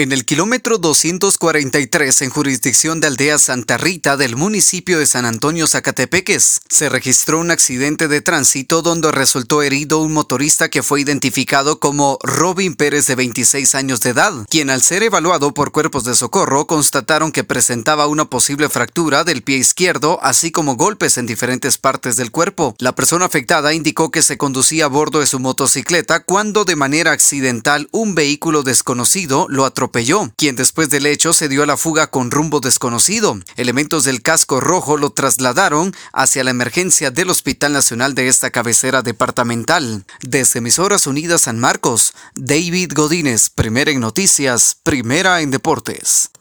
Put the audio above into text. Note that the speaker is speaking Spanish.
En el kilómetro 243 en jurisdicción de Aldea Santa Rita del municipio de San Antonio Zacatepeques, se registró un accidente de tránsito donde resultó herido un motorista que fue identificado como Robin Pérez de 26 años de edad, quien al ser evaluado por cuerpos de socorro constataron que presentaba una posible fractura del pie izquierdo, así como golpes en diferentes partes del cuerpo. La persona afectada indicó que se conducía a bordo de su motocicleta cuando de manera accidental un vehículo desconocido lo atropelló quien después del hecho se dio a la fuga con rumbo desconocido. Elementos del casco rojo lo trasladaron hacia la emergencia del Hospital Nacional de esta cabecera departamental. Desde Emisoras Unidas San Marcos, David Godínez, primera en noticias, primera en deportes.